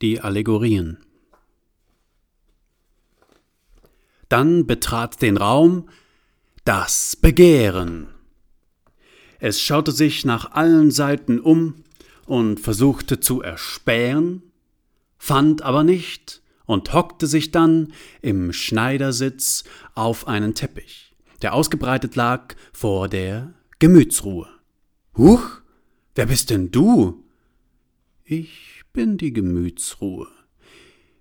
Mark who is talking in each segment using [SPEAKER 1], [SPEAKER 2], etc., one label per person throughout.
[SPEAKER 1] Die Allegorien. Dann betrat den Raum das Begehren. Es schaute sich nach allen Seiten um und versuchte zu erspähen, fand aber nicht und hockte sich dann im Schneidersitz auf einen Teppich, der ausgebreitet lag vor der Gemütsruhe. Huch, wer bist denn du? Ich bin die Gemütsruhe.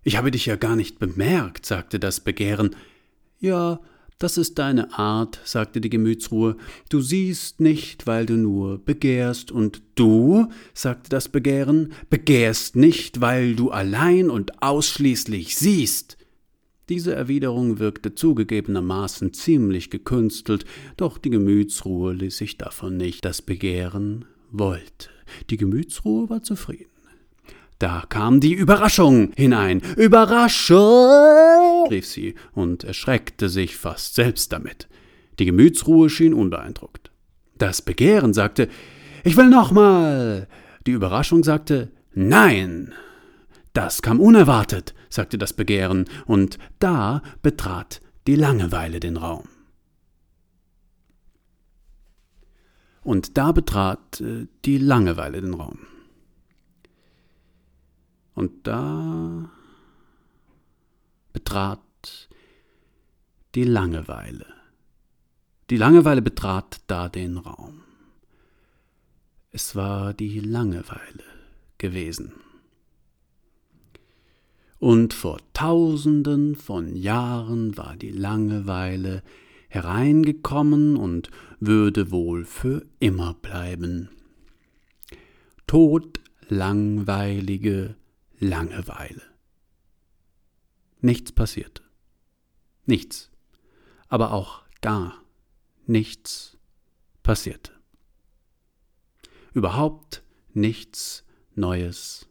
[SPEAKER 1] Ich habe dich ja gar nicht bemerkt, sagte das Begehren. Ja, das ist deine Art, sagte die Gemütsruhe. Du siehst nicht, weil du nur begehrst, und du, sagte das Begehren, begehrst nicht, weil du allein und ausschließlich siehst. Diese Erwiderung wirkte zugegebenermaßen ziemlich gekünstelt, doch die Gemütsruhe ließ sich davon nicht. Das Begehren wollte. Die Gemütsruhe war zufrieden. Da kam die Überraschung hinein. Überraschung! rief sie und erschreckte sich fast selbst damit. Die Gemütsruhe schien unbeeindruckt. Das Begehren sagte, ich will nochmal. Die Überraschung sagte, nein. Das kam unerwartet, sagte das Begehren, und da betrat die Langeweile den Raum. Und da betrat äh, die Langeweile den Raum. Und da betrat die Langeweile. Die Langeweile betrat da den Raum. Es war die Langeweile gewesen. Und vor tausenden von Jahren war die Langeweile hereingekommen und würde wohl für immer bleiben. Todlangweilige Langeweile. Nichts passierte. Nichts. Aber auch gar nichts passierte. Überhaupt nichts Neues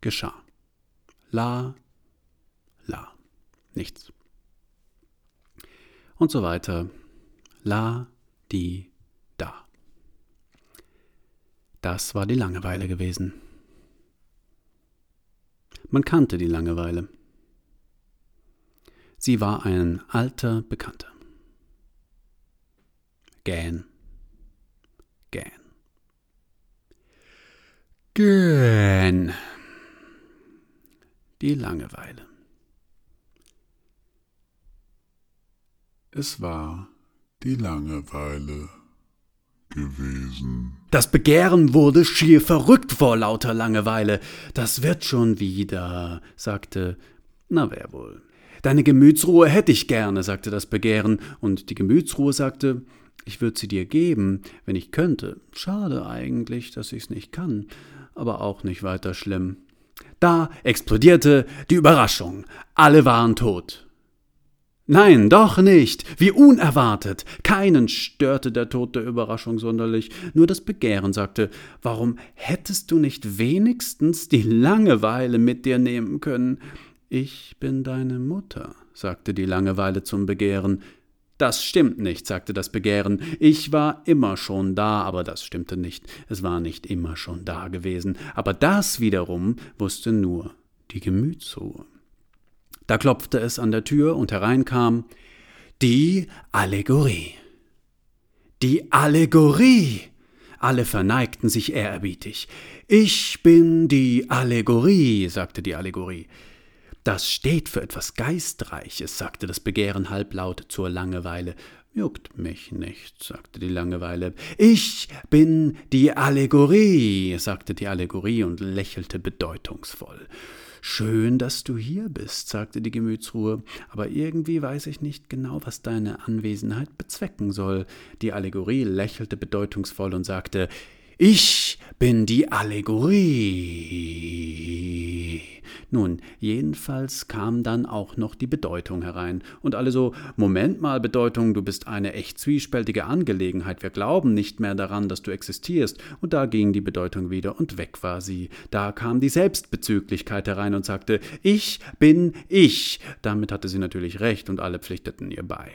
[SPEAKER 1] geschah. La, la, nichts. Und so weiter. La, die, da. Das war die Langeweile gewesen. Man kannte die Langeweile. Sie war ein alter Bekannter. Gähn, gähn. Gähn. Die Langeweile.
[SPEAKER 2] Es war die Langeweile gewesen.
[SPEAKER 1] Das Begehren wurde schier verrückt vor lauter Langeweile. Das wird schon wieder, sagte, na wer wohl. Deine Gemütsruhe hätte ich gerne, sagte das Begehren, und die Gemütsruhe sagte, ich würde sie dir geben, wenn ich könnte. Schade eigentlich, dass ich's nicht kann, aber auch nicht weiter schlimm. Da explodierte die Überraschung. Alle waren tot. Nein, doch nicht. Wie unerwartet. Keinen störte der Tod der Überraschung sonderlich. Nur das Begehren sagte, warum hättest du nicht wenigstens die Langeweile mit dir nehmen können? Ich bin deine Mutter, sagte die Langeweile zum Begehren. Das stimmt nicht, sagte das Begehren. Ich war immer schon da, aber das stimmte nicht. Es war nicht immer schon da gewesen. Aber das wiederum wusste nur die Gemütsruhe. Da klopfte es an der Tür und hereinkam die Allegorie. Die Allegorie. Alle verneigten sich ehrerbietig. Ich bin die Allegorie, sagte die Allegorie. Das steht für etwas Geistreiches, sagte das Begehren halblaut zur Langeweile. Juckt mich nicht, sagte die Langeweile. Ich bin die Allegorie, sagte die Allegorie und lächelte bedeutungsvoll. Schön, dass du hier bist, sagte die Gemütsruhe, aber irgendwie weiß ich nicht genau, was deine Anwesenheit bezwecken soll. Die Allegorie lächelte bedeutungsvoll und sagte Ich bin die Allegorie. Nun, jedenfalls kam dann auch noch die Bedeutung herein. Und alle so, Moment mal, Bedeutung, du bist eine echt zwiespältige Angelegenheit. Wir glauben nicht mehr daran, dass du existierst. Und da ging die Bedeutung wieder und weg war sie. Da kam die Selbstbezüglichkeit herein und sagte, ich bin ich. Damit hatte sie natürlich recht und alle pflichteten ihr bei.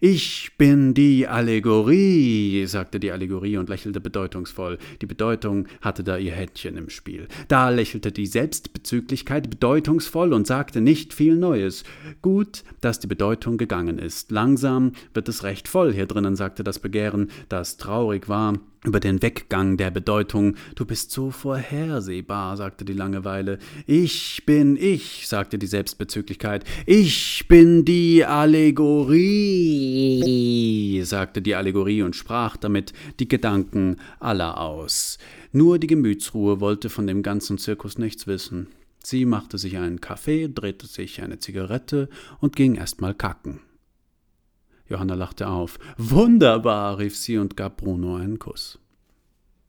[SPEAKER 1] Ich bin die Allegorie, sagte die Allegorie und lächelte bedeutungsvoll. Die Bedeutung hatte da ihr Händchen im Spiel. Da lächelte die Selbstbezüglichkeit bedeutungsvoll und sagte nicht viel Neues. Gut, dass die Bedeutung gegangen ist. Langsam wird es recht voll hier drinnen, sagte das Begehren, das traurig war über den Weggang der Bedeutung. Du bist so vorhersehbar, sagte die Langeweile. Ich bin ich, sagte die Selbstbezüglichkeit. Ich bin die Allegorie, sagte die Allegorie und sprach damit die Gedanken aller aus. Nur die Gemütsruhe wollte von dem ganzen Zirkus nichts wissen. Sie machte sich einen Kaffee, drehte sich eine Zigarette und ging erst mal kacken. Johanna lachte auf. Wunderbar, rief sie und gab Bruno einen Kuss.